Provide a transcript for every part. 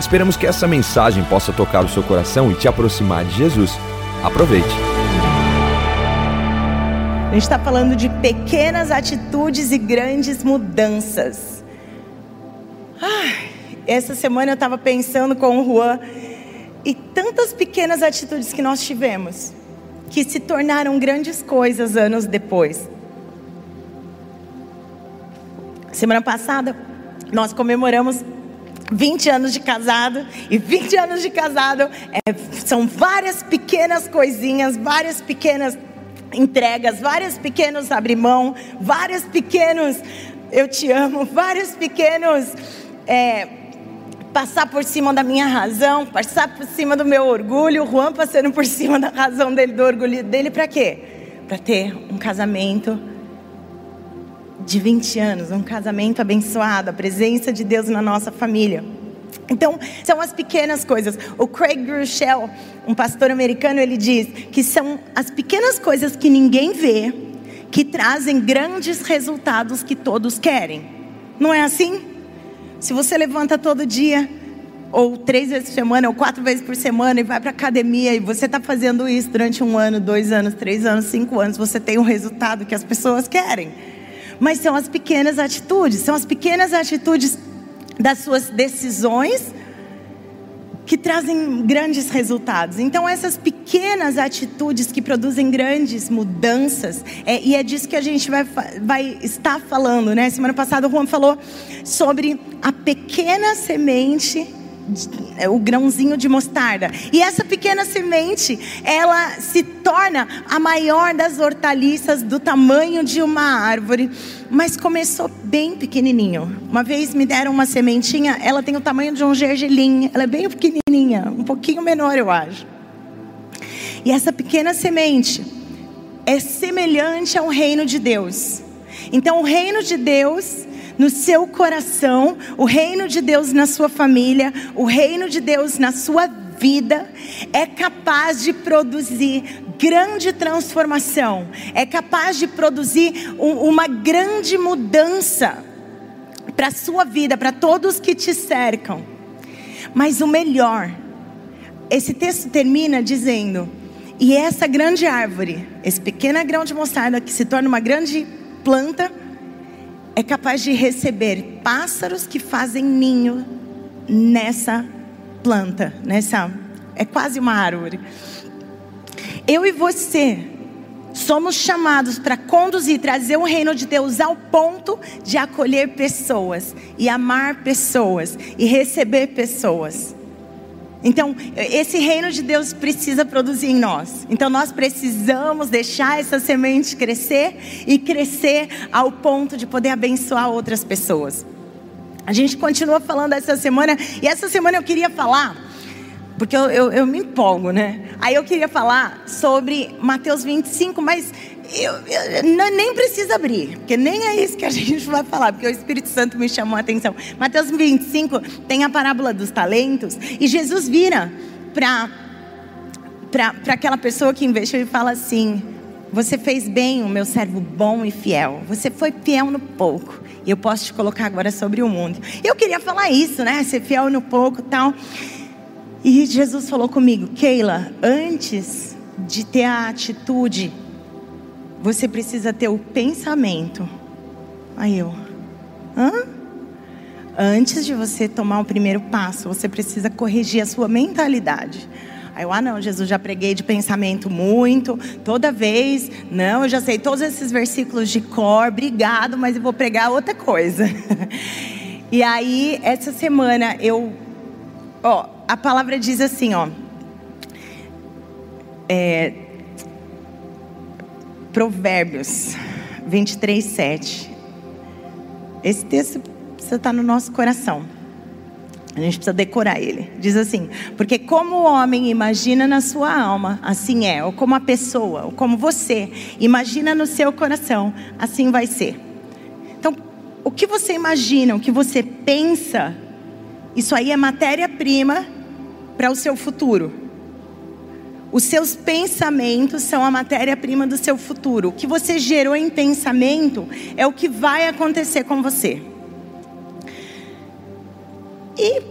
Esperamos que essa mensagem possa tocar o seu coração e te aproximar de Jesus. Aproveite. A gente está falando de pequenas atitudes e grandes mudanças. Ai, essa semana eu estava pensando com o Juan e tantas pequenas atitudes que nós tivemos que se tornaram grandes coisas anos depois. Semana passada nós comemoramos 20 anos de casado, e 20 anos de casado é, são várias pequenas coisinhas, várias pequenas entregas, vários pequenos abrir mão, vários pequenos eu te amo, vários pequenos é, passar por cima da minha razão, passar por cima do meu orgulho, o Juan passando por cima da razão dele, do orgulho dele, para quê? Para ter um casamento de 20 anos, um casamento abençoado, a presença de Deus na nossa família. Então, são as pequenas coisas. O Craig Groeschel, um pastor americano, ele diz que são as pequenas coisas que ninguém vê que trazem grandes resultados que todos querem. Não é assim? Se você levanta todo dia, ou três vezes por semana, ou quatro vezes por semana, e vai para academia, e você está fazendo isso durante um ano, dois anos, três anos, cinco anos, você tem o resultado que as pessoas querem mas são as pequenas atitudes, são as pequenas atitudes das suas decisões que trazem grandes resultados. Então, essas pequenas atitudes que produzem grandes mudanças, é, e é disso que a gente vai, vai estar falando, né? Semana passada o Juan falou sobre a pequena semente o grãozinho de mostarda. E essa pequena semente, ela se torna a maior das hortaliças do tamanho de uma árvore, mas começou bem pequenininho. Uma vez me deram uma sementinha, ela tem o tamanho de um gergelim, ela é bem pequenininha, um pouquinho menor, eu acho. E essa pequena semente é semelhante ao reino de Deus. Então, o reino de Deus no seu coração, o reino de Deus na sua família, o reino de Deus na sua vida, é capaz de produzir grande transformação, é capaz de produzir um, uma grande mudança para a sua vida, para todos que te cercam. Mas o melhor, esse texto termina dizendo: e essa grande árvore, esse pequeno grão de mostarda que se torna uma grande planta, é capaz de receber pássaros que fazem ninho nessa planta, nessa é quase uma árvore. Eu e você somos chamados para conduzir, trazer o reino de Deus ao ponto de acolher pessoas e amar pessoas e receber pessoas. Então, esse reino de Deus precisa produzir em nós. Então, nós precisamos deixar essa semente crescer e crescer ao ponto de poder abençoar outras pessoas. A gente continua falando essa semana, e essa semana eu queria falar, porque eu, eu, eu me empolgo, né? Aí eu queria falar sobre Mateus 25, mas eu, eu, nem precisa abrir, porque nem é isso que a gente vai falar, porque o Espírito Santo me chamou a atenção. Mateus 25 tem a parábola dos talentos, e Jesus vira para aquela pessoa que investiu e fala assim: Você fez bem, o meu servo bom e fiel. Você foi fiel no pouco, e eu posso te colocar agora sobre o mundo. Eu queria falar isso, né? Ser fiel no pouco tal. E Jesus falou comigo, Keila, antes de ter a atitude você precisa ter o pensamento. Aí eu, hã? Antes de você tomar o primeiro passo, você precisa corrigir a sua mentalidade. Aí eu, ah não, Jesus, já preguei de pensamento muito, toda vez, não, eu já sei todos esses versículos de cor, obrigado, mas eu vou pregar outra coisa. e aí, essa semana, eu, ó, a palavra diz assim, ó, é, Provérbios 23, 7. Esse texto precisa estar no nosso coração. A gente precisa decorar ele. Diz assim: porque como o homem imagina na sua alma, assim é. Ou como a pessoa, ou como você imagina no seu coração, assim vai ser. Então, o que você imagina, o que você pensa, isso aí é matéria-prima para o seu futuro. Os seus pensamentos são a matéria-prima do seu futuro. O que você gerou em pensamento é o que vai acontecer com você. E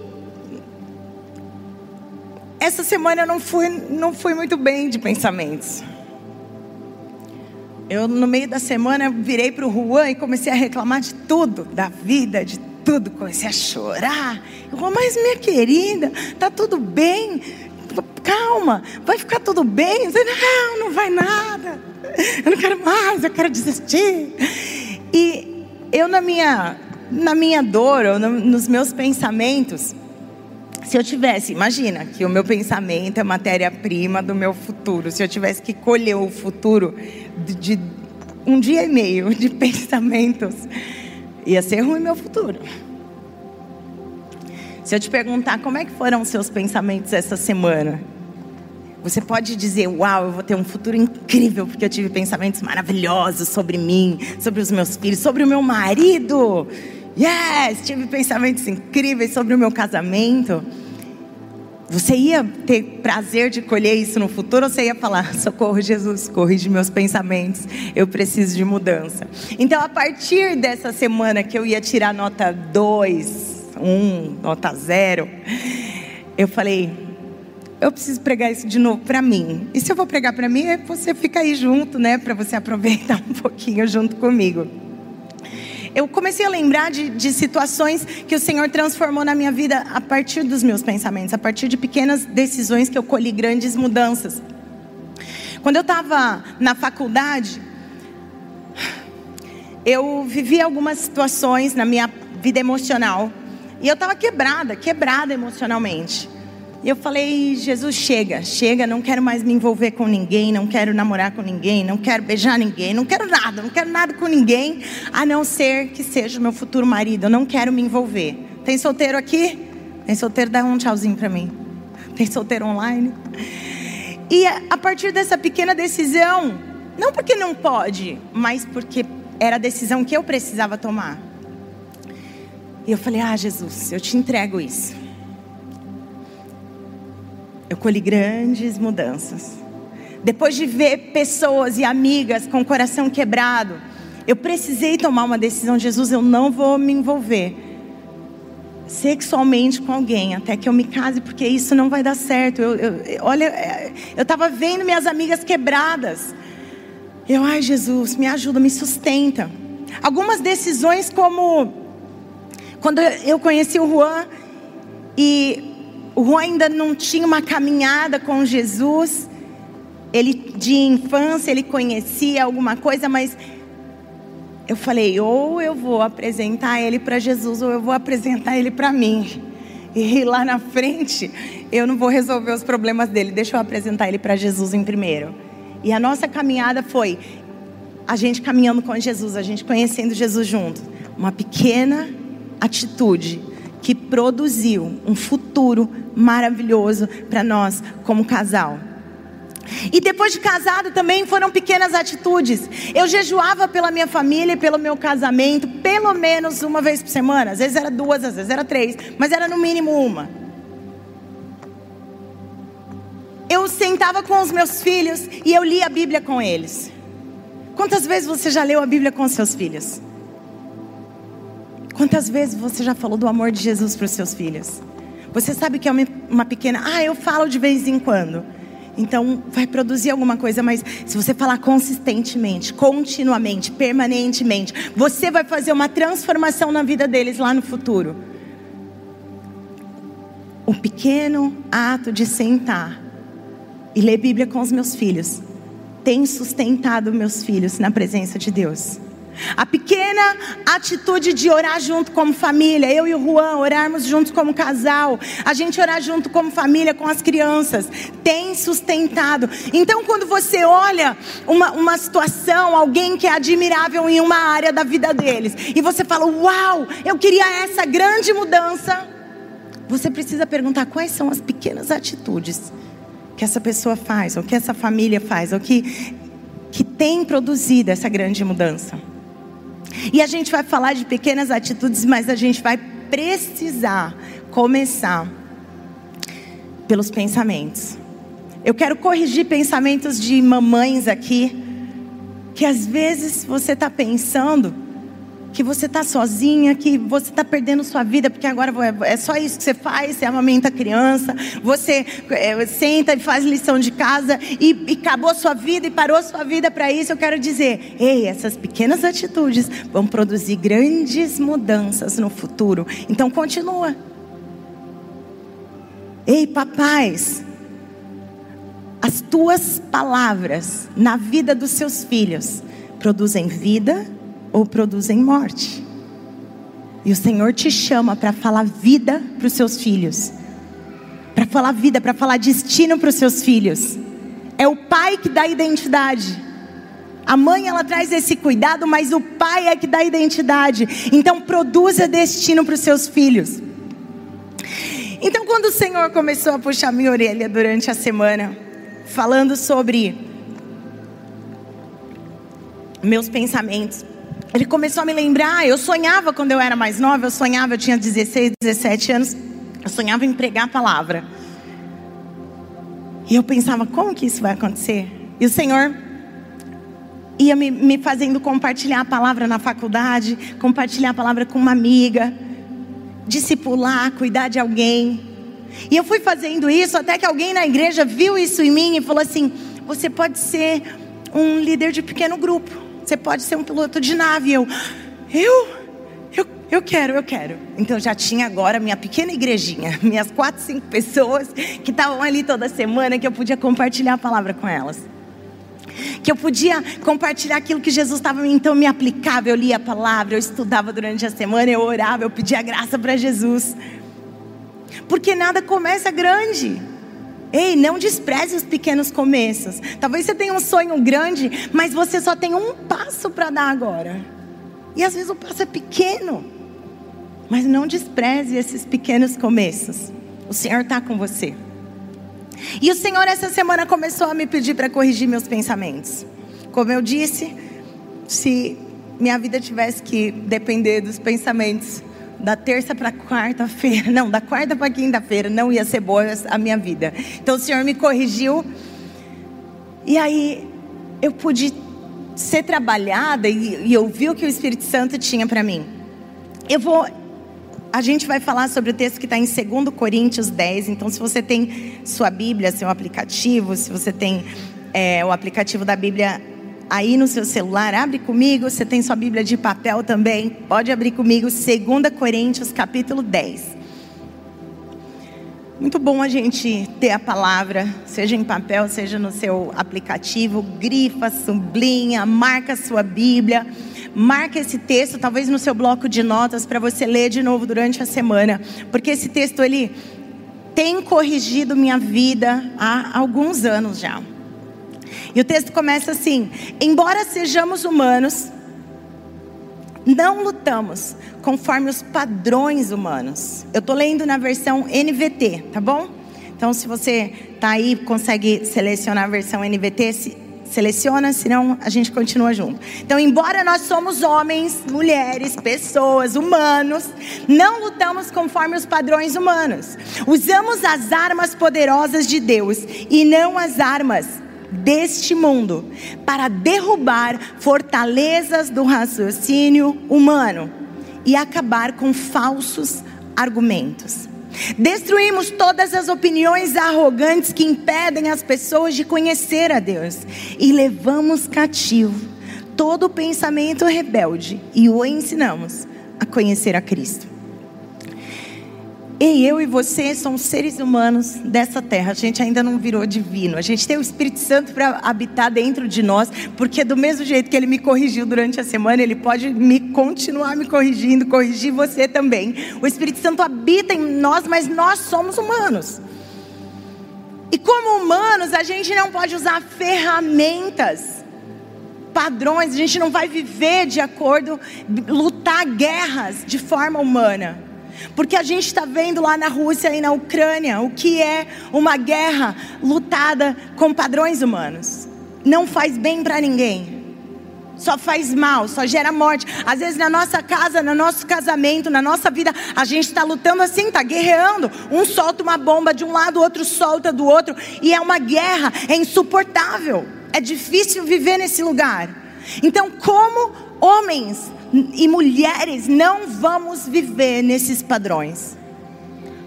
essa semana eu não fui, não fui muito bem de pensamentos. Eu, no meio da semana, virei para o Juan e comecei a reclamar de tudo, da vida, de tudo. Comecei a chorar. Eu falei, mas minha querida, tá tudo bem? Calma, vai ficar tudo bem? Falei, não, não vai nada. Eu não quero mais, eu quero desistir. E eu, na minha na minha dor ou no, nos meus pensamentos, se eu tivesse, imagina que o meu pensamento é matéria-prima do meu futuro. Se eu tivesse que colher o futuro de, de um dia e meio de pensamentos, ia ser ruim meu futuro. Se eu te perguntar como é que foram os seus pensamentos essa semana, você pode dizer, uau, eu vou ter um futuro incrível, porque eu tive pensamentos maravilhosos sobre mim, sobre os meus filhos, sobre o meu marido. Yes, tive pensamentos incríveis sobre o meu casamento. Você ia ter prazer de colher isso no futuro ou você ia falar: socorro, Jesus, corrige meus pensamentos, eu preciso de mudança? Então, a partir dessa semana que eu ia tirar nota 2, 1, nota 0, eu falei: eu preciso pregar isso de novo para mim. E se eu vou pregar para mim, é você fica aí junto, né? Para você aproveitar um pouquinho junto comigo eu comecei a lembrar de, de situações que o Senhor transformou na minha vida a partir dos meus pensamentos, a partir de pequenas decisões que eu colhi grandes mudanças. Quando eu estava na faculdade, eu vivi algumas situações na minha vida emocional e eu estava quebrada, quebrada emocionalmente. E eu falei, Jesus, chega, chega, não quero mais me envolver com ninguém, não quero namorar com ninguém, não quero beijar ninguém, não quero nada, não quero nada com ninguém, a não ser que seja o meu futuro marido, eu não quero me envolver. Tem solteiro aqui? Tem solteiro, dá um tchauzinho para mim. Tem solteiro online? E a partir dessa pequena decisão, não porque não pode, mas porque era a decisão que eu precisava tomar. E eu falei: Ah, Jesus, eu te entrego isso eu colhi grandes mudanças. Depois de ver pessoas e amigas com o coração quebrado, eu precisei tomar uma decisão. Jesus, eu não vou me envolver sexualmente com alguém até que eu me case, porque isso não vai dar certo. Eu, eu, olha, eu estava vendo minhas amigas quebradas. Eu, ai Jesus, me ajuda, me sustenta. Algumas decisões, como quando eu conheci o Juan e o Juan ainda não tinha uma caminhada com Jesus. Ele de infância ele conhecia alguma coisa, mas eu falei, ou eu vou apresentar ele para Jesus, ou eu vou apresentar ele para mim. E lá na frente, eu não vou resolver os problemas dele, deixa eu apresentar ele para Jesus em primeiro. E a nossa caminhada foi a gente caminhando com Jesus, a gente conhecendo Jesus junto. Uma pequena atitude que produziu um futuro maravilhoso para nós como casal. E depois de casado também foram pequenas atitudes. Eu jejuava pela minha família, pelo meu casamento, pelo menos uma vez por semana. Às vezes era duas, às vezes era três, mas era no mínimo uma. Eu sentava com os meus filhos e eu lia a Bíblia com eles. Quantas vezes você já leu a Bíblia com seus filhos? Quantas vezes você já falou do amor de Jesus para os seus filhos? Você sabe que é uma pequena. Ah, eu falo de vez em quando. Então, vai produzir alguma coisa, mas se você falar consistentemente, continuamente, permanentemente, você vai fazer uma transformação na vida deles lá no futuro. O pequeno ato de sentar e ler Bíblia com os meus filhos tem sustentado meus filhos na presença de Deus. A pequena atitude de orar junto como família, eu e o Juan orarmos juntos como casal, a gente orar junto como família com as crianças, tem sustentado. Então, quando você olha uma, uma situação, alguém que é admirável em uma área da vida deles, e você fala: Uau, eu queria essa grande mudança. você precisa perguntar quais são as pequenas atitudes que essa pessoa faz, ou que essa família faz, ou que, que tem produzido essa grande mudança. E a gente vai falar de pequenas atitudes, mas a gente vai precisar começar pelos pensamentos. Eu quero corrigir pensamentos de mamães aqui, que às vezes você está pensando que você está sozinha, que você está perdendo sua vida, porque agora é só isso que você faz, você amamenta a criança, você é, senta e faz lição de casa e, e acabou sua vida e parou sua vida para isso. Eu quero dizer, ei, essas pequenas atitudes vão produzir grandes mudanças no futuro. Então continua. Ei, papais, as tuas palavras na vida dos seus filhos produzem vida ou produzem morte. E o Senhor te chama para falar vida para os seus filhos. Para falar vida, para falar destino para os seus filhos. É o pai que dá identidade. A mãe ela traz esse cuidado, mas o pai é que dá identidade. Então produza destino para os seus filhos. Então quando o Senhor começou a puxar minha orelha durante a semana, falando sobre meus pensamentos, ele começou a me lembrar, eu sonhava quando eu era mais nova, eu sonhava, eu tinha 16, 17 anos, eu sonhava em pregar a palavra. E eu pensava, como que isso vai acontecer? E o Senhor ia me, me fazendo compartilhar a palavra na faculdade, compartilhar a palavra com uma amiga, discipular, cuidar de alguém. E eu fui fazendo isso até que alguém na igreja viu isso em mim e falou assim: você pode ser um líder de pequeno grupo. Você pode ser um piloto de nave. Eu, eu, eu, eu quero, eu quero. Então já tinha agora minha pequena igrejinha, minhas quatro, cinco pessoas que estavam ali toda semana que eu podia compartilhar a palavra com elas. Que eu podia compartilhar aquilo que Jesus estava me então me aplicava. Eu lia a palavra, eu estudava durante a semana, eu orava, eu pedia graça para Jesus. Porque nada começa grande. Ei, não despreze os pequenos começos. Talvez você tenha um sonho grande, mas você só tem um passo para dar agora. E às vezes o passo é pequeno. Mas não despreze esses pequenos começos. O Senhor está com você. E o Senhor essa semana começou a me pedir para corrigir meus pensamentos. Como eu disse, se minha vida tivesse que depender dos pensamentos da terça para quarta-feira, não, da quarta para quinta-feira, não ia ser boa a minha vida. Então o Senhor me corrigiu. E aí eu pude ser trabalhada e, e ouvir o que o Espírito Santo tinha para mim. Eu vou. A gente vai falar sobre o texto que está em 2 Coríntios 10. Então, se você tem sua Bíblia, seu aplicativo, se você tem é, o aplicativo da Bíblia aí no seu celular, abre comigo, você tem sua Bíblia de papel também, pode abrir comigo, 2 Coríntios capítulo 10. Muito bom a gente ter a palavra, seja em papel, seja no seu aplicativo, grifa, sublinha, marca sua Bíblia, marca esse texto, talvez no seu bloco de notas, para você ler de novo durante a semana, porque esse texto ele tem corrigido minha vida há alguns anos já. E o texto começa assim: Embora sejamos humanos, não lutamos conforme os padrões humanos. Eu estou lendo na versão NVT, tá bom? Então, se você está aí, consegue selecionar a versão NVT, se, seleciona, senão a gente continua junto. Então, embora nós somos homens, mulheres, pessoas, humanos, não lutamos conforme os padrões humanos. Usamos as armas poderosas de Deus e não as armas deste mundo para derrubar fortalezas do raciocínio humano e acabar com falsos argumentos. Destruímos todas as opiniões arrogantes que impedem as pessoas de conhecer a Deus e levamos cativo todo pensamento rebelde e o ensinamos a conhecer a Cristo. E eu e você somos seres humanos dessa terra. A gente ainda não virou divino. A gente tem o Espírito Santo para habitar dentro de nós, porque do mesmo jeito que ele me corrigiu durante a semana, ele pode me continuar me corrigindo, corrigir você também. O Espírito Santo habita em nós, mas nós somos humanos. E como humanos, a gente não pode usar ferramentas, padrões, a gente não vai viver de acordo, lutar guerras de forma humana. Porque a gente está vendo lá na Rússia e na Ucrânia o que é uma guerra lutada com padrões humanos. Não faz bem para ninguém. Só faz mal, só gera morte. Às vezes na nossa casa, no nosso casamento, na nossa vida, a gente está lutando assim, está guerreando. Um solta uma bomba de um lado, o outro solta do outro. E é uma guerra, é insuportável. É difícil viver nesse lugar. Então, como homens e mulheres não vamos viver nesses padrões.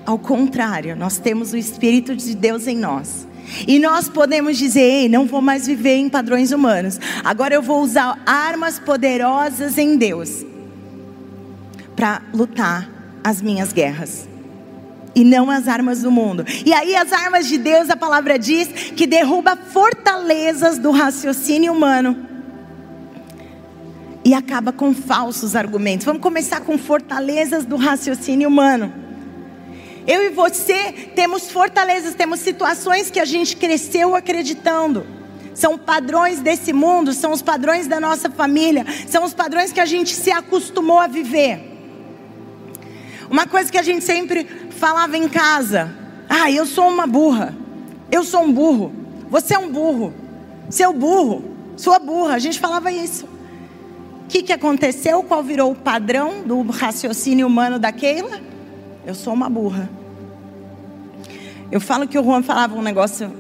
Ao contrário, nós temos o Espírito de Deus em nós. E nós podemos dizer: Ei, não vou mais viver em padrões humanos. Agora eu vou usar armas poderosas em Deus para lutar as minhas guerras. E não as armas do mundo. E aí, as armas de Deus, a palavra diz que derruba fortalezas do raciocínio humano e acaba com falsos argumentos. Vamos começar com fortalezas do raciocínio humano. Eu e você temos fortalezas, temos situações que a gente cresceu acreditando. São padrões desse mundo, são os padrões da nossa família, são os padrões que a gente se acostumou a viver. Uma coisa que a gente sempre falava em casa: ah, eu sou uma burra, eu sou um burro, você é um burro, seu burro, sua burra. A gente falava isso que, que aconteceu? Qual virou o padrão do raciocínio humano da Keila? Eu sou uma burra. Eu falo que o Juan falava um negócio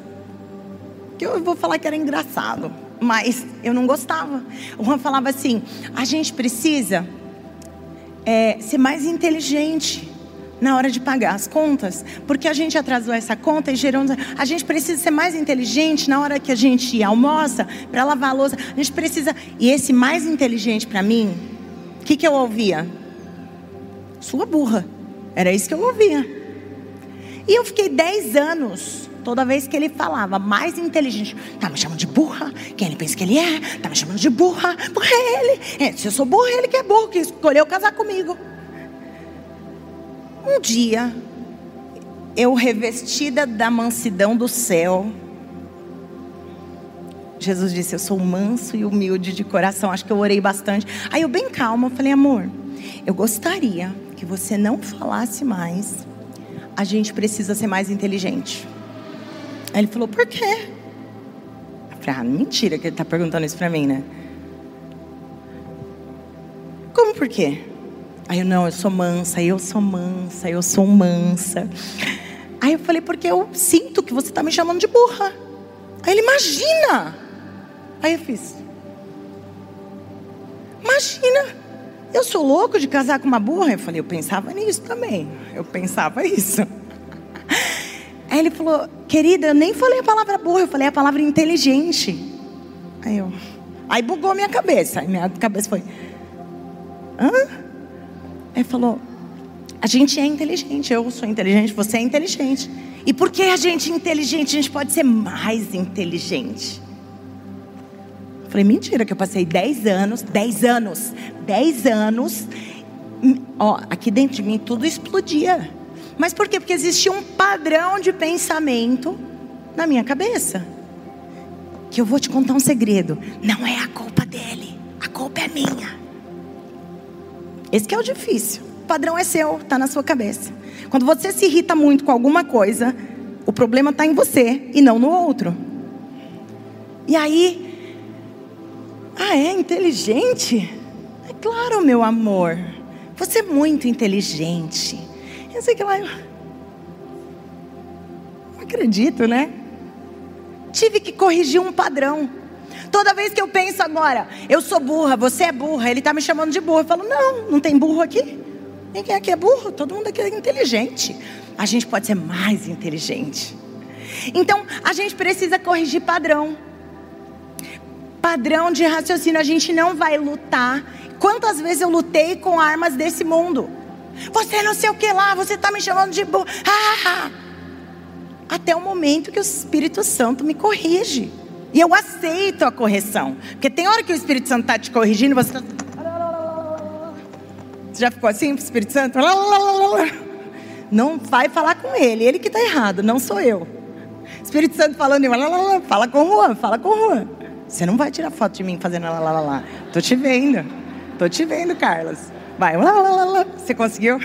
que eu vou falar que era engraçado, mas eu não gostava. O Juan falava assim: a gente precisa é, ser mais inteligente na hora de pagar as contas, porque a gente atrasou essa conta e gerou. A gente precisa ser mais inteligente na hora que a gente almoça para lavar a louça. A gente precisa. E esse mais inteligente para mim, o que, que eu ouvia? Sua burra. Era isso que eu ouvia. E eu fiquei 10 anos. Toda vez que ele falava, mais inteligente, tá me chamando de burra? Quem ele pensa que ele é? Tá me chamando de burra? Burra é ele. É, se eu sou burra, ele que é burro, que escolheu casar comigo. Um dia, eu revestida da mansidão do céu, Jesus disse: Eu sou manso e humilde de coração. Acho que eu orei bastante. Aí eu, bem calma, falei: Amor, eu gostaria que você não falasse mais. A gente precisa ser mais inteligente. Aí ele falou: Por quê? Eu falei: Ah, mentira que ele está perguntando isso para mim, né? Como por quê? Aí eu, não, eu sou mansa, eu sou mansa, eu sou mansa. Aí eu falei, porque eu sinto que você está me chamando de burra. Aí ele, imagina! Aí eu fiz. Imagina! Eu sou louco de casar com uma burra? Eu falei, eu pensava nisso também. Eu pensava isso. Aí ele falou, querida, eu nem falei a palavra burra, eu falei a palavra inteligente. Aí eu. Aí bugou minha cabeça. Aí minha cabeça foi. Hã? Ele falou: a gente é inteligente, eu sou inteligente, você é inteligente. E por que a gente é inteligente? A gente pode ser mais inteligente. Eu falei, mentira, que eu passei 10 anos, 10 anos, 10 anos, ó, aqui dentro de mim tudo explodia. Mas por quê? Porque existia um padrão de pensamento na minha cabeça. Que eu vou te contar um segredo. Não é a culpa dele, a culpa é minha. Esse que é o difícil. O padrão é seu, está na sua cabeça. Quando você se irrita muito com alguma coisa, o problema está em você e não no outro. E aí, ah, é inteligente? É claro, meu amor. Você é muito inteligente. Eu sei que lá. Eu... Não acredito, né? Tive que corrigir um padrão. Toda vez que eu penso agora, eu sou burra, você é burra, ele está me chamando de burra. Eu falo, não, não tem burro aqui. Ninguém aqui é burro, todo mundo aqui é inteligente. A gente pode ser mais inteligente. Então, a gente precisa corrigir padrão. Padrão de raciocínio, a gente não vai lutar. Quantas vezes eu lutei com armas desse mundo? Você não sei o que lá, você está me chamando de burro. Ah! Até o momento que o Espírito Santo me corrige. E eu aceito a correção. Porque tem hora que o Espírito Santo está te corrigindo, você está. Você já ficou assim, Espírito Santo? Não vai falar com ele, ele que está errado, não sou eu. Espírito Santo falando, fala com o Juan, fala com o Juan. Você não vai tirar foto de mim fazendo lá, lá, lá, lá. Tô te vendo, tô te vendo, Carlos. Vai. Você conseguiu?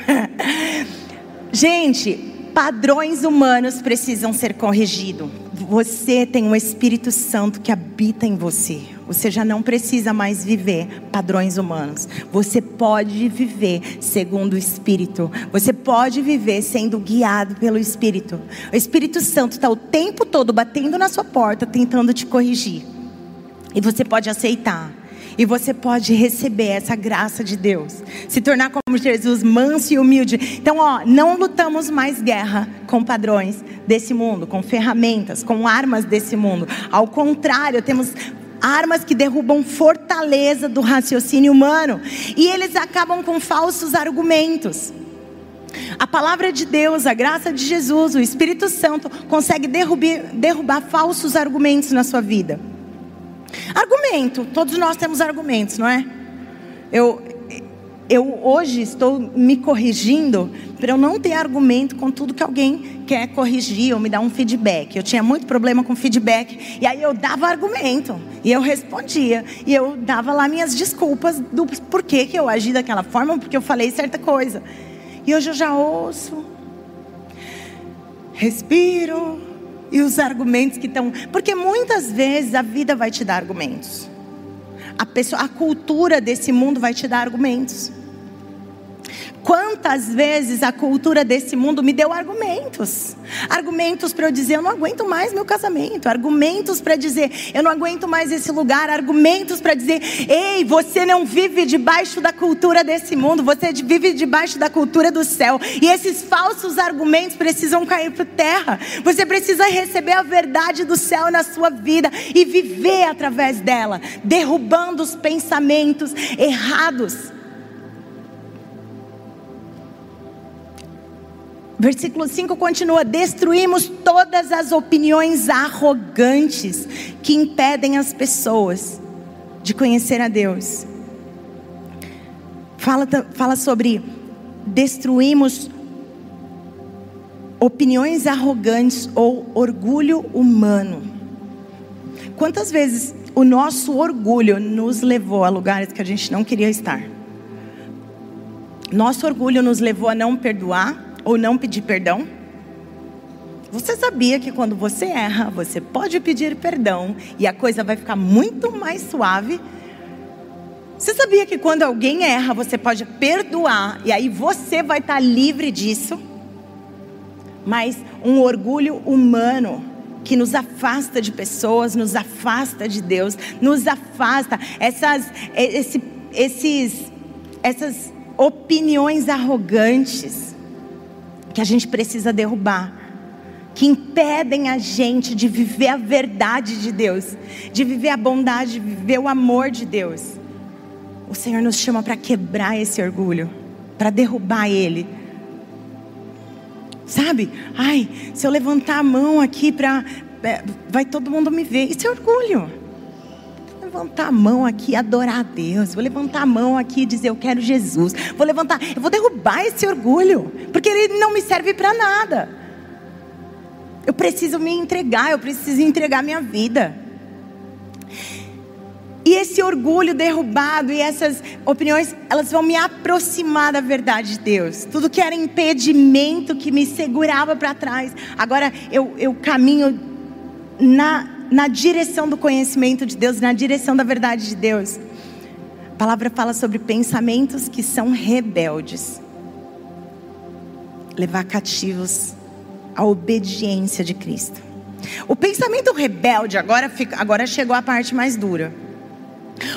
Gente, padrões humanos precisam ser corrigidos. Você tem um Espírito Santo que habita em você. Você já não precisa mais viver padrões humanos. Você pode viver segundo o Espírito. Você pode viver sendo guiado pelo Espírito. O Espírito Santo está o tempo todo batendo na sua porta, tentando te corrigir. E você pode aceitar. E você pode receber essa graça de Deus. Se tornar como Jesus, manso e humilde. Então, ó, não lutamos mais guerra com padrões desse mundo, com ferramentas, com armas desse mundo. Ao contrário, temos armas que derrubam fortaleza do raciocínio humano. E eles acabam com falsos argumentos. A palavra de Deus, a graça de Jesus, o Espírito Santo consegue derrubar, derrubar falsos argumentos na sua vida. Argumento, todos nós temos argumentos, não é? Eu, eu hoje estou me corrigindo para eu não ter argumento com tudo que alguém quer corrigir ou me dar um feedback. Eu tinha muito problema com feedback e aí eu dava argumento e eu respondia e eu dava lá minhas desculpas do porquê que eu agi daquela forma, porque eu falei certa coisa. E hoje eu já ouço, respiro e os argumentos que estão, porque muitas vezes a vida vai te dar argumentos. A pessoa, a cultura desse mundo vai te dar argumentos. Quantas vezes a cultura desse mundo me deu argumentos? Argumentos para eu dizer, eu não aguento mais meu casamento. Argumentos para dizer, eu não aguento mais esse lugar. Argumentos para dizer, ei, você não vive debaixo da cultura desse mundo, você vive debaixo da cultura do céu. E esses falsos argumentos precisam cair por terra. Você precisa receber a verdade do céu na sua vida e viver através dela, derrubando os pensamentos errados. Versículo 5 continua: Destruímos todas as opiniões arrogantes que impedem as pessoas de conhecer a Deus. Fala, fala sobre destruímos opiniões arrogantes ou orgulho humano. Quantas vezes o nosso orgulho nos levou a lugares que a gente não queria estar? Nosso orgulho nos levou a não perdoar, ou não pedir perdão? Você sabia que quando você erra, você pode pedir perdão e a coisa vai ficar muito mais suave? Você sabia que quando alguém erra, você pode perdoar e aí você vai estar livre disso? Mas um orgulho humano que nos afasta de pessoas, nos afasta de Deus, nos afasta essas, esse, esses, essas opiniões arrogantes que a gente precisa derrubar, que impedem a gente de viver a verdade de Deus, de viver a bondade, de viver o amor de Deus. O Senhor nos chama para quebrar esse orgulho, para derrubar ele. Sabe? Ai, se eu levantar a mão aqui para. É, vai todo mundo me ver. Isso é orgulho levantar a mão aqui e adorar a Deus. Vou levantar a mão aqui e dizer eu quero Jesus. Vou levantar, eu vou derrubar esse orgulho, porque ele não me serve para nada. Eu preciso me entregar, eu preciso entregar minha vida. E esse orgulho derrubado e essas opiniões, elas vão me aproximar da verdade de Deus. Tudo que era impedimento que me segurava para trás, agora eu, eu caminho na na direção do conhecimento de Deus, na direção da verdade de Deus. A palavra fala sobre pensamentos que são rebeldes. Levar cativos a obediência de Cristo. O pensamento rebelde, agora, fica, agora chegou a parte mais dura.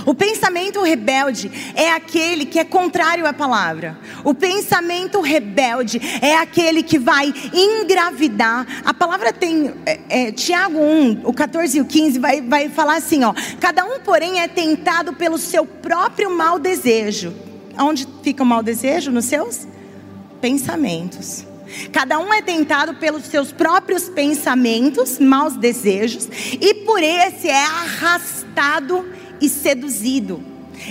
O pensamento rebelde é aquele que é contrário à palavra. O pensamento rebelde é aquele que vai engravidar. A palavra tem, é, é, Tiago 1, o 14 e o 15, vai, vai falar assim: ó, cada um, porém, é tentado pelo seu próprio mau desejo. Onde fica o mau desejo? Nos seus pensamentos. Cada um é tentado pelos seus próprios pensamentos, maus desejos, e por esse é arrastado e seduzido.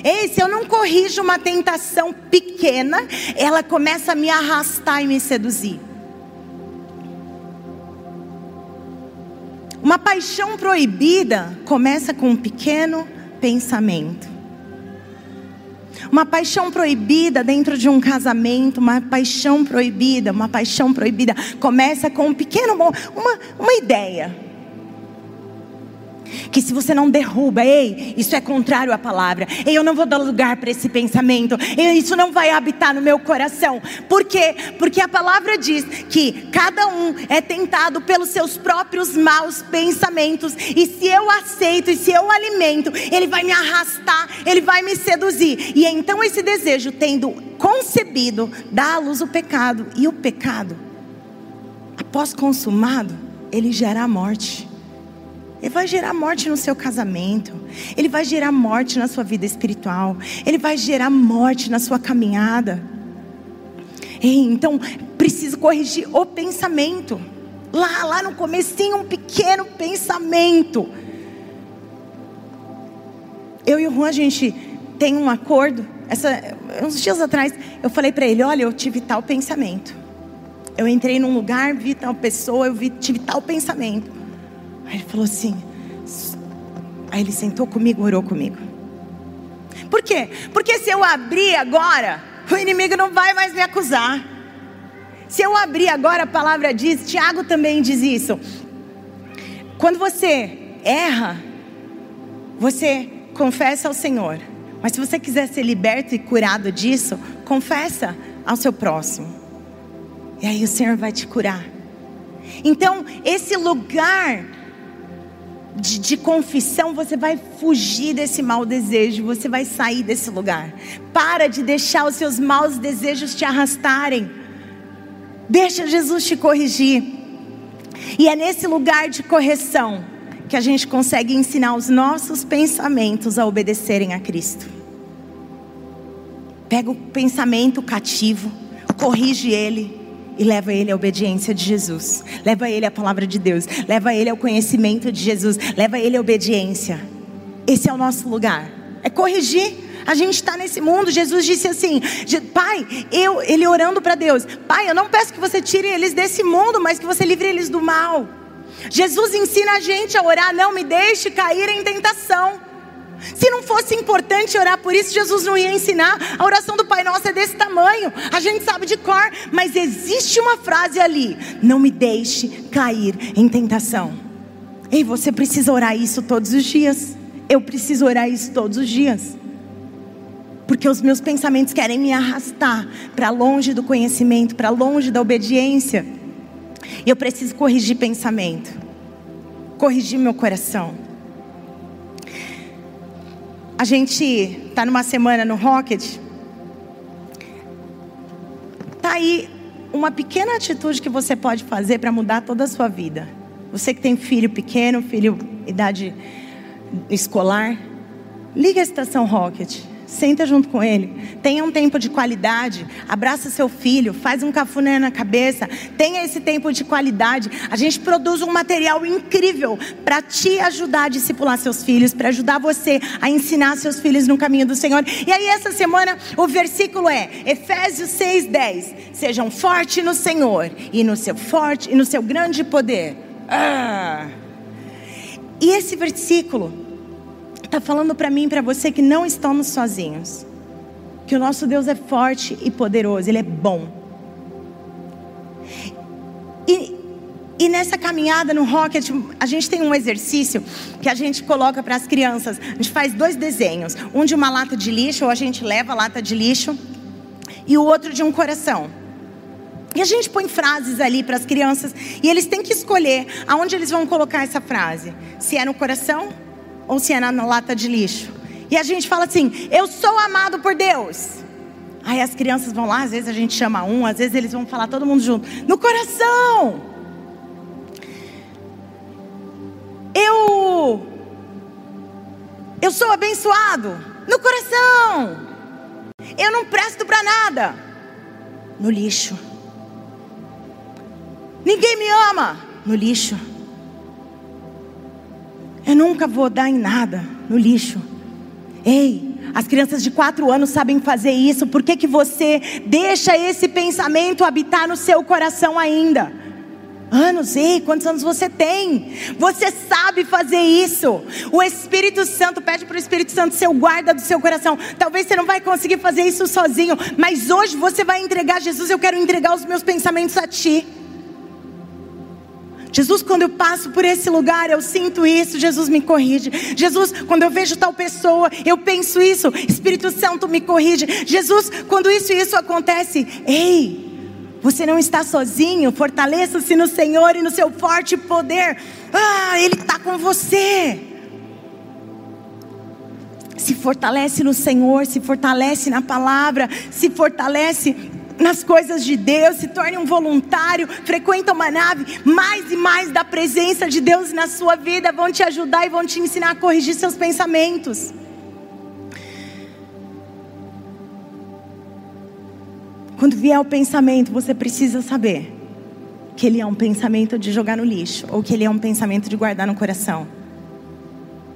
Ei, se eu não corrijo uma tentação pequena, ela começa a me arrastar e me seduzir. Uma paixão proibida começa com um pequeno pensamento. Uma paixão proibida dentro de um casamento, uma paixão proibida, uma paixão proibida começa com um pequeno, uma, uma ideia que se você não derruba, ei, isso é contrário à palavra. Ei, eu não vou dar lugar para esse pensamento. Ei, isso não vai habitar no meu coração. Por quê? Porque a palavra diz que cada um é tentado pelos seus próprios maus pensamentos. E se eu aceito e se eu alimento, ele vai me arrastar, ele vai me seduzir. E então esse desejo, tendo concebido, dá à luz o pecado. E o pecado, após consumado, ele gera a morte. Ele vai gerar morte no seu casamento. Ele vai gerar morte na sua vida espiritual. Ele vai gerar morte na sua caminhada. então, preciso corrigir o pensamento. Lá, lá no comecinho, um pequeno pensamento. Eu e o Juan, a gente tem um acordo. Essa, uns dias atrás, eu falei para ele: Olha, eu tive tal pensamento. Eu entrei num lugar, vi tal pessoa, eu vi, tive tal pensamento. Aí ele falou assim. Aí ele sentou comigo, orou comigo. Por quê? Porque se eu abrir agora, o inimigo não vai mais me acusar. Se eu abrir agora, a palavra diz, Tiago também diz isso. Quando você erra, você confessa ao Senhor. Mas se você quiser ser liberto e curado disso, confessa ao seu próximo. E aí o Senhor vai te curar. Então, esse lugar de, de, confissão, você vai fugir desse mau desejo, você vai sair desse lugar. Para de deixar os seus maus desejos te arrastarem. Deixa Jesus te corrigir. E é nesse lugar de correção que a gente consegue ensinar os nossos pensamentos a obedecerem a Cristo. Pega o pensamento cativo, corrige ele e leva ele à obediência de Jesus, leva ele à palavra de Deus, leva ele ao conhecimento de Jesus, leva ele à obediência. Esse é o nosso lugar, é corrigir. A gente está nesse mundo. Jesus disse assim: Pai, eu, ele orando para Deus, Pai, eu não peço que você tire eles desse mundo, mas que você livre eles do mal. Jesus ensina a gente a orar, não me deixe cair em tentação. Se não fosse importante orar por isso, Jesus não ia ensinar. A oração do Pai Nosso é desse tamanho. A gente sabe de cor, mas existe uma frase ali: Não me deixe cair em tentação. Ei, você precisa orar isso todos os dias. Eu preciso orar isso todos os dias. Porque os meus pensamentos querem me arrastar para longe do conhecimento, para longe da obediência. E eu preciso corrigir pensamento, corrigir meu coração. A gente está numa semana no Rocket. Tá aí uma pequena atitude que você pode fazer para mudar toda a sua vida. Você que tem filho pequeno, filho idade escolar, liga a estação Rocket. Senta junto com ele. Tenha um tempo de qualidade. Abraça seu filho. Faz um cafuné na cabeça. Tenha esse tempo de qualidade. A gente produz um material incrível para te ajudar a discipular seus filhos, para ajudar você a ensinar seus filhos no caminho do Senhor. E aí, essa semana, o versículo é Efésios 6,10. Sejam fortes no Senhor e no seu forte e no seu grande poder. Ah. E esse versículo está falando para mim e para você que não estamos sozinhos. Que o nosso Deus é forte e poderoso, Ele é bom. E, e nessa caminhada no Rocket, a gente tem um exercício que a gente coloca para as crianças. A gente faz dois desenhos: um de uma lata de lixo, ou a gente leva a lata de lixo, e o outro de um coração. E a gente põe frases ali para as crianças e eles têm que escolher aonde eles vão colocar essa frase: se é no coração ou se é na, lata de lixo. E a gente fala assim: eu sou amado por Deus. Aí as crianças vão lá, às vezes a gente chama um, às vezes eles vão falar todo mundo junto. No coração. Eu eu sou abençoado no coração. Eu não presto para nada no lixo. Ninguém me ama no lixo. Eu nunca vou dar em nada no lixo. Ei, as crianças de quatro anos sabem fazer isso. Por que, que você deixa esse pensamento habitar no seu coração ainda? anos. Ei, quantos anos você tem? Você sabe fazer isso. O Espírito Santo pede para o Espírito Santo ser o guarda do seu coração. Talvez você não vai conseguir fazer isso sozinho, mas hoje você vai entregar Jesus. Eu quero entregar os meus pensamentos a Ti. Jesus, quando eu passo por esse lugar, eu sinto isso, Jesus me corrige. Jesus, quando eu vejo tal pessoa, eu penso isso, Espírito Santo me corrige. Jesus, quando isso e isso acontece, ei, você não está sozinho, fortaleça-se no Senhor e no seu forte poder. Ah, Ele está com você. Se fortalece no Senhor, se fortalece na palavra, se fortalece nas coisas de Deus, se torne um voluntário, frequenta uma nave, mais e mais da presença de Deus na sua vida vão te ajudar e vão te ensinar a corrigir seus pensamentos. Quando vier o pensamento, você precisa saber que ele é um pensamento de jogar no lixo ou que ele é um pensamento de guardar no coração.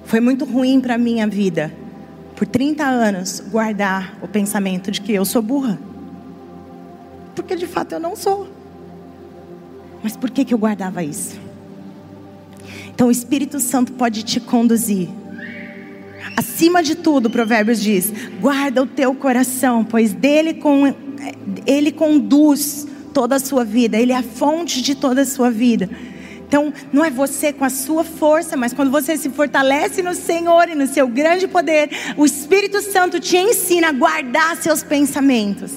Foi muito ruim para minha vida, por 30 anos, guardar o pensamento de que eu sou burra porque de fato eu não sou. Mas por que, que eu guardava isso? Então o Espírito Santo pode te conduzir. Acima de tudo, Provérbios diz: guarda o teu coração, pois dele com, ele conduz toda a sua vida, ele é a fonte de toda a sua vida. Então, não é você com a sua força, mas quando você se fortalece no Senhor e no seu grande poder, o Espírito Santo te ensina a guardar seus pensamentos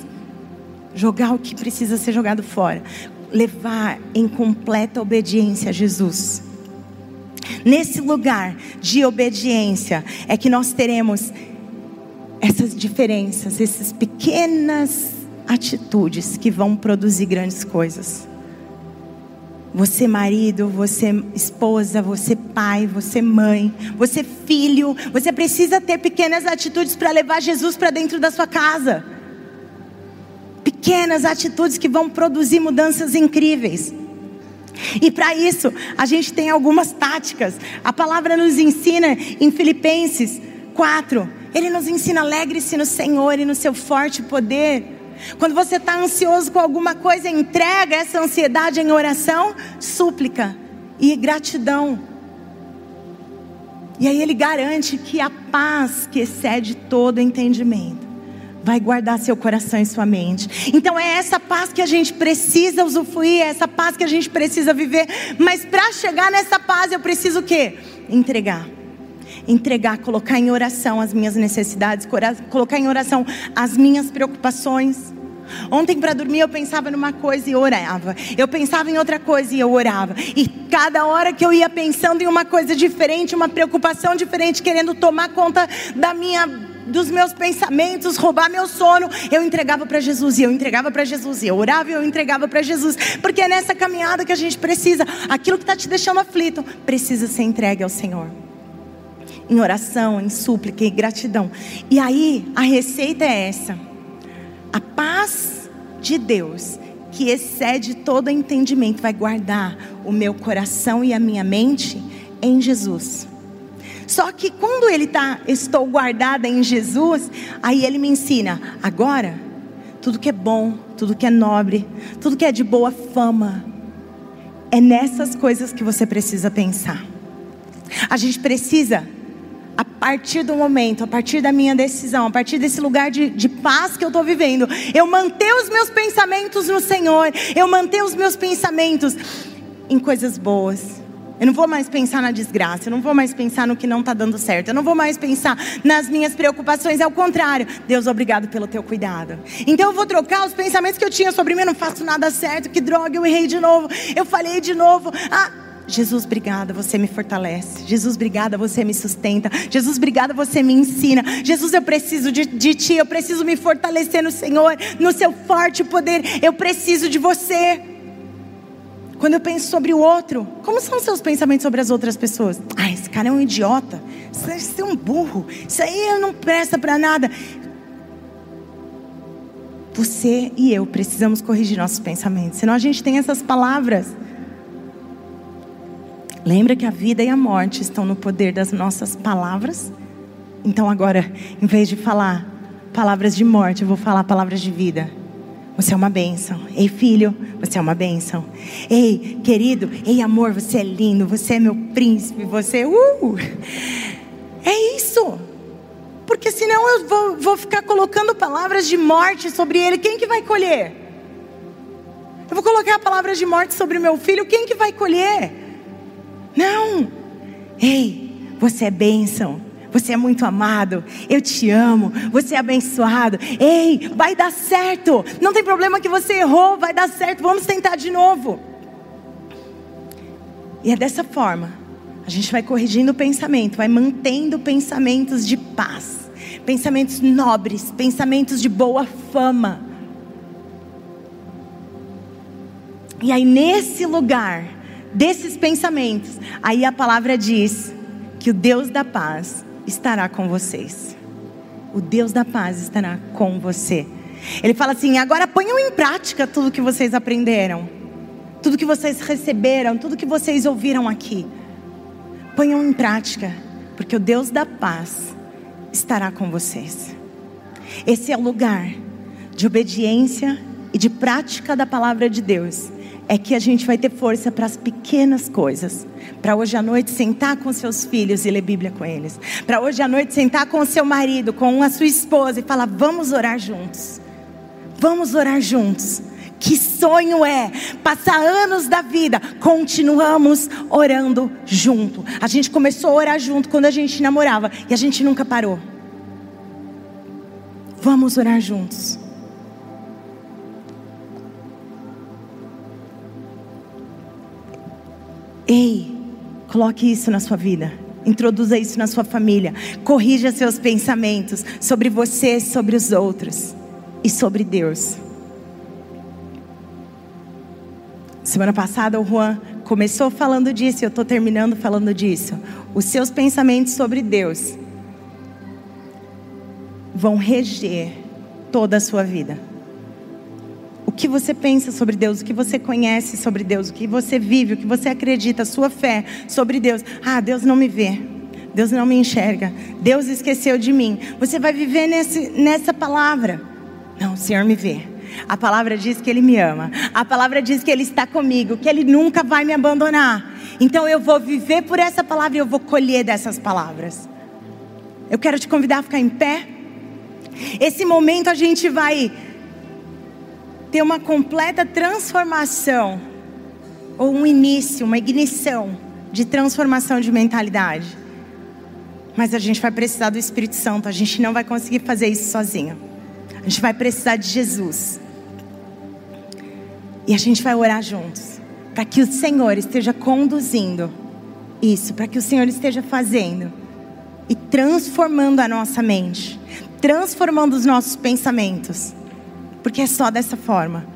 jogar o que precisa ser jogado fora, levar em completa obediência a Jesus. Nesse lugar de obediência é que nós teremos essas diferenças, essas pequenas atitudes que vão produzir grandes coisas. Você marido, você esposa, você pai, você mãe, você filho, você precisa ter pequenas atitudes para levar Jesus para dentro da sua casa pequenas atitudes que vão produzir mudanças incríveis. E para isso, a gente tem algumas táticas. A palavra nos ensina em Filipenses 4. Ele nos ensina: alegre-se no Senhor e no seu forte poder. Quando você está ansioso com alguma coisa, entrega essa ansiedade em oração, súplica e gratidão. E aí ele garante que a paz que excede todo entendimento vai guardar seu coração e sua mente. Então é essa paz que a gente precisa usufruir, é essa paz que a gente precisa viver. Mas para chegar nessa paz eu preciso o quê? Entregar. Entregar, colocar em oração as minhas necessidades, colocar em oração as minhas preocupações. Ontem para dormir eu pensava numa coisa e orava. Eu pensava em outra coisa e eu orava. E cada hora que eu ia pensando em uma coisa diferente, uma preocupação diferente, querendo tomar conta da minha dos meus pensamentos, roubar meu sono, eu entregava para Jesus e eu entregava para Jesus e eu orava e eu entregava para Jesus, porque é nessa caminhada que a gente precisa, aquilo que está te deixando aflito, precisa ser entregue ao Senhor. Em oração, em súplica, em gratidão. E aí, a receita é essa: a paz de Deus, que excede todo entendimento, vai guardar o meu coração e a minha mente em Jesus. Só que quando ele está, estou guardada em Jesus, aí ele me ensina, agora, tudo que é bom, tudo que é nobre, tudo que é de boa fama, é nessas coisas que você precisa pensar. A gente precisa, a partir do momento, a partir da minha decisão, a partir desse lugar de, de paz que eu estou vivendo, eu manter os meus pensamentos no Senhor, eu manter os meus pensamentos em coisas boas eu não vou mais pensar na desgraça, eu não vou mais pensar no que não está dando certo, eu não vou mais pensar nas minhas preocupações, é o contrário. Deus, obrigado pelo teu cuidado. Então eu vou trocar os pensamentos que eu tinha sobre mim, não faço nada certo, que droga, eu errei de novo, eu falhei de novo. Ah, Jesus, obrigada, você me fortalece. Jesus, obrigada, você me sustenta. Jesus, obrigada, você me ensina. Jesus, eu preciso de, de Ti, eu preciso me fortalecer no Senhor, no Seu forte poder. Eu preciso de você. Quando eu penso sobre o outro, como são os seus pensamentos sobre as outras pessoas? Ah, esse cara é um idiota. Isso é um burro. Isso aí não presta para nada. Você e eu precisamos corrigir nossos pensamentos. Senão a gente tem essas palavras. Lembra que a vida e a morte estão no poder das nossas palavras? Então agora, em vez de falar palavras de morte, eu vou falar palavras de vida. Você é uma bênção. Ei, filho, você é uma bênção. Ei, querido, ei, amor, você é lindo, você é meu príncipe, você. Uh! É isso. Porque senão eu vou, vou ficar colocando palavras de morte sobre ele. Quem que vai colher? Eu vou colocar palavras de morte sobre meu filho. Quem que vai colher? Não. Ei, você é bênção. Você é muito amado. Eu te amo. Você é abençoado. Ei, vai dar certo. Não tem problema que você errou. Vai dar certo. Vamos tentar de novo. E é dessa forma. A gente vai corrigindo o pensamento, vai mantendo pensamentos de paz, pensamentos nobres, pensamentos de boa fama. E aí, nesse lugar, desses pensamentos, aí a palavra diz que o Deus da paz estará com vocês. O Deus da paz estará com você. Ele fala assim: agora ponham em prática tudo que vocês aprenderam, tudo que vocês receberam, tudo que vocês ouviram aqui. Ponham em prática, porque o Deus da paz estará com vocês. Esse é o lugar de obediência e de prática da palavra de Deus é que a gente vai ter força para as pequenas coisas. Para hoje à noite sentar com seus filhos e ler Bíblia com eles. Para hoje à noite sentar com o seu marido, com a sua esposa e falar: vamos orar juntos. Vamos orar juntos. Que sonho é passar anos da vida, continuamos orando junto. A gente começou a orar junto quando a gente namorava e a gente nunca parou. Vamos orar juntos. Ei, coloque isso na sua vida. Introduza isso na sua família. Corrija seus pensamentos sobre você, sobre os outros e sobre Deus. Semana passada o Juan começou falando disso, eu estou terminando falando disso. Os seus pensamentos sobre Deus vão reger toda a sua vida que você pensa sobre Deus, o que você conhece sobre Deus, o que você vive, o que você acredita, a sua fé sobre Deus. Ah, Deus não me vê. Deus não me enxerga. Deus esqueceu de mim. Você vai viver nesse, nessa palavra. Não, o Senhor me vê. A palavra diz que Ele me ama. A palavra diz que Ele está comigo, que Ele nunca vai me abandonar. Então eu vou viver por essa palavra e eu vou colher dessas palavras. Eu quero te convidar a ficar em pé. Esse momento a gente vai ter uma completa transformação, ou um início, uma ignição de transformação de mentalidade. Mas a gente vai precisar do Espírito Santo, a gente não vai conseguir fazer isso sozinho. A gente vai precisar de Jesus. E a gente vai orar juntos, para que o Senhor esteja conduzindo isso, para que o Senhor esteja fazendo e transformando a nossa mente, transformando os nossos pensamentos porque é só dessa forma.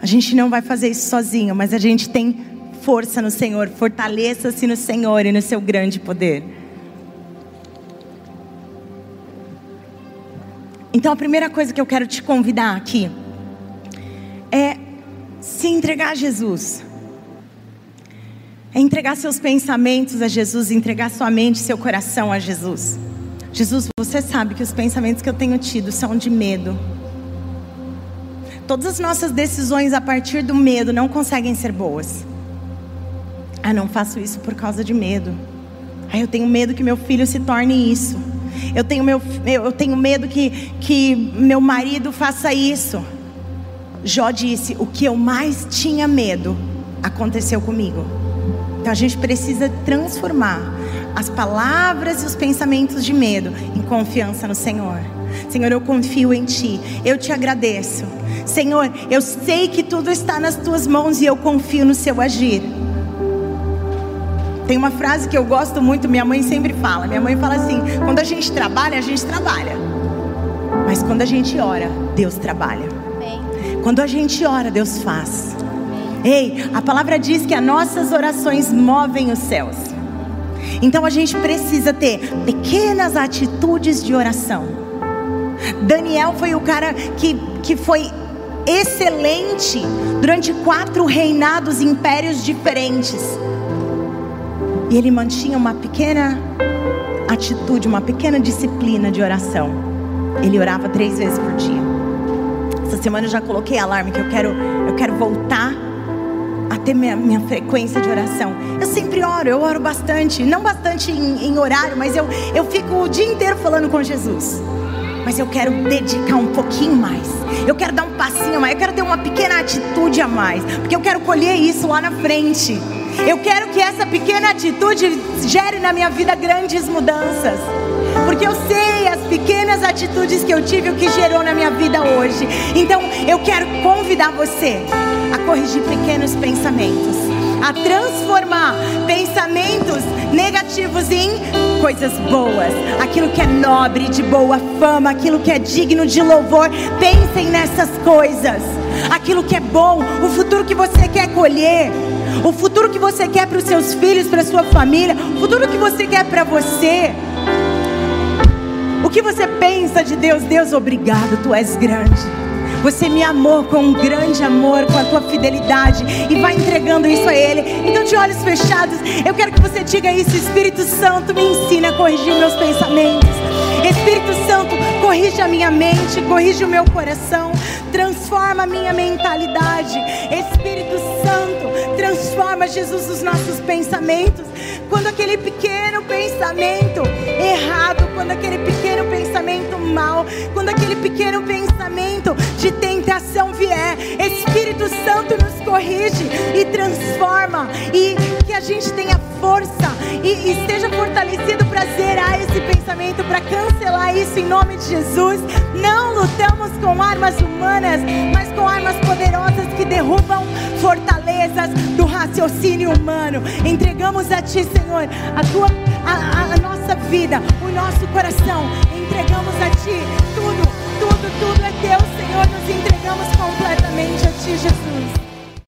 A gente não vai fazer isso sozinho, mas a gente tem força no Senhor. Fortaleça-se no Senhor e no seu grande poder. Então a primeira coisa que eu quero te convidar aqui é se entregar a Jesus. É entregar seus pensamentos a Jesus, entregar sua mente, seu coração a Jesus. Jesus, você sabe que os pensamentos que eu tenho tido são de medo Todas as nossas decisões a partir do medo não conseguem ser boas. Ah, não faço isso por causa de medo. Ah, eu tenho medo que meu filho se torne isso. Eu tenho, meu, eu tenho medo que, que meu marido faça isso. Jó disse: O que eu mais tinha medo aconteceu comigo. Então a gente precisa transformar as palavras e os pensamentos de medo em confiança no Senhor. Senhor, eu confio em Ti, eu te agradeço. Senhor, eu sei que tudo está nas tuas mãos e eu confio no seu agir. Tem uma frase que eu gosto muito, minha mãe sempre fala. Minha mãe fala assim: quando a gente trabalha, a gente trabalha. Mas quando a gente ora, Deus trabalha. Quando a gente ora, Deus faz. Ei, a palavra diz que as nossas orações movem os céus. Então a gente precisa ter pequenas atitudes de oração. Daniel foi o cara que, que foi excelente durante quatro reinados, impérios diferentes. E ele mantinha uma pequena atitude, uma pequena disciplina de oração. Ele orava três vezes por dia. Essa semana eu já coloquei alarme que eu quero, eu quero voltar a ter minha, minha frequência de oração. Eu sempre oro, eu oro bastante. Não bastante em, em horário, mas eu, eu fico o dia inteiro falando com Jesus mas eu quero dedicar um pouquinho mais. Eu quero dar um passinho a mais. Eu quero ter uma pequena atitude a mais, porque eu quero colher isso lá na frente. Eu quero que essa pequena atitude gere na minha vida grandes mudanças. Porque eu sei as pequenas atitudes que eu tive, o que gerou na minha vida hoje. Então eu quero convidar você a corrigir pequenos pensamentos a transformar pensamentos negativos em coisas boas, aquilo que é nobre, de boa fama, aquilo que é digno de louvor. Pensem nessas coisas, aquilo que é bom, o futuro que você quer colher. O futuro que você quer para os seus filhos, para sua família, o futuro que você quer para você. O que você pensa de Deus? Deus, obrigado, tu és grande. Você me amou com um grande amor, com a tua fidelidade e vai entregando isso a Ele. Então, de olhos fechados, eu quero que você diga isso: Espírito Santo, me ensina a corrigir meus pensamentos. Espírito Santo, corrige a minha mente, corrige o meu coração, transforma a minha mentalidade. Espírito Santo, transforma, Jesus, os nossos pensamentos. Quando aquele pequeno pensamento errado, quando aquele pequeno pensamento mal, quando aquele pequeno pensamento de tentação vier, Espírito Santo nos corrige e transforma, e que a gente tenha força e, esteja fortalecido para zerar esse pensamento, para cancelar isso em nome de Jesus. Não lutamos com armas humanas, mas com armas poderosas que derrubam fortalezas do raciocínio humano. Entregamos a Ti, Senhor, a tua, a, a nossa vida, o nosso coração. Entregamos a Ti tudo, tudo, tudo é Teu, Senhor. Nos entregamos completamente a Ti, Jesus.